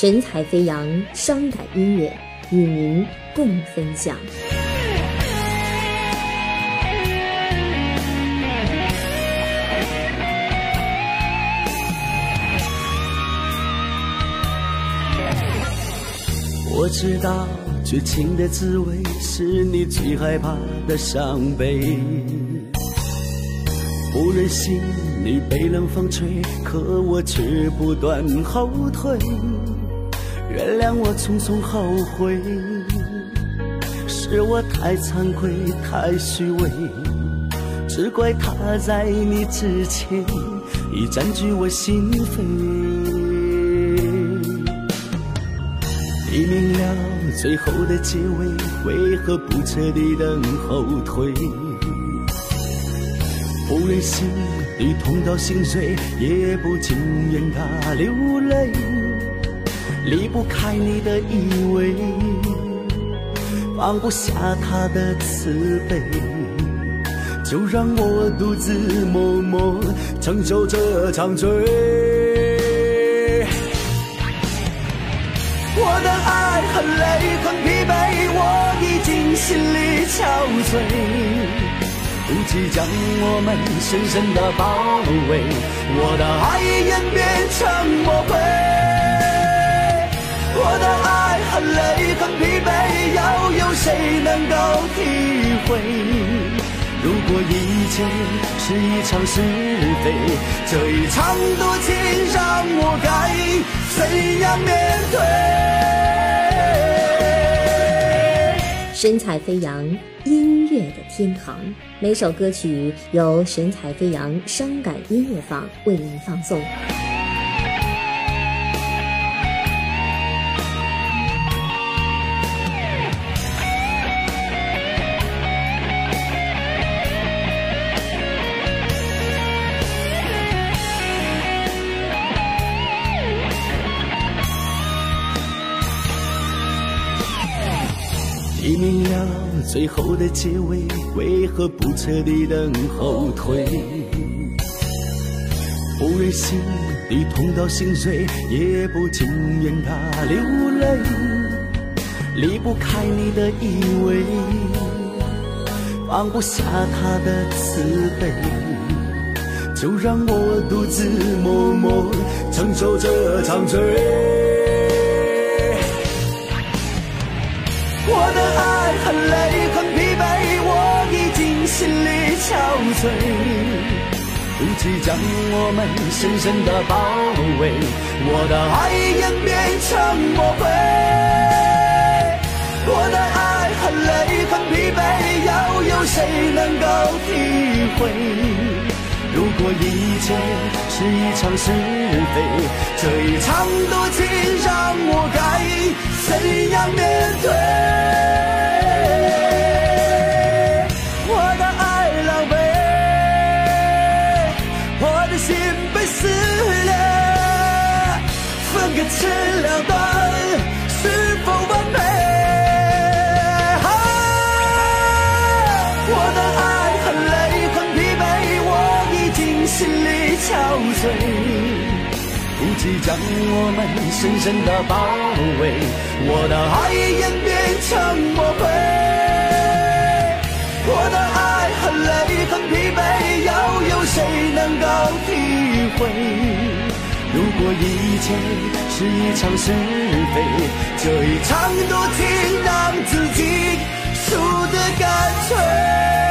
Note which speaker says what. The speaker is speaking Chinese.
Speaker 1: 神采飞扬，伤感音乐与您共分享。
Speaker 2: 我知道绝情的滋味是你最害怕的伤悲，不忍心你被冷风吹，可我却不断后退。原谅我匆匆后悔，是我太惭愧太虚伪，只怪他在你之前已占据我心扉。你明了最后的结尾，为何不彻底等后退？不忍心你痛到心碎，也不禁愿他流泪。离不开你的依偎，放不下他的慈悲，就让我独自默默承受这场罪。我的爱很累很疲惫，我已经心力憔悴，不及将我们深深的包围，我的爱已演变成魔能够体会？如果一切是一场是非，这一场多情让我该怎样面对？
Speaker 1: 神采飞扬，音乐的天堂。每首歌曲由神采飞扬伤感音乐坊为您放送。
Speaker 2: 明了最后的结尾，为何不彻底等后退？不忍心你痛到心碎，也不禁愿他流泪。离不开你的依偎，放不下他的慈悲，就让我独自默默承受这场罪。憔悴，不及将我们深深的包围，我的爱演变成魔鬼。我的爱很累很疲惫，又有谁能够体会？如果一切是一场是非，这一场多情让我该怎样面对？分个吃两段，是否完美？我的爱很累很疲惫，我已经心力憔悴，不及将我们深深的包围，我的爱已演变成魔鬼。我的切是一场是非，这一场多情让自己输得干脆。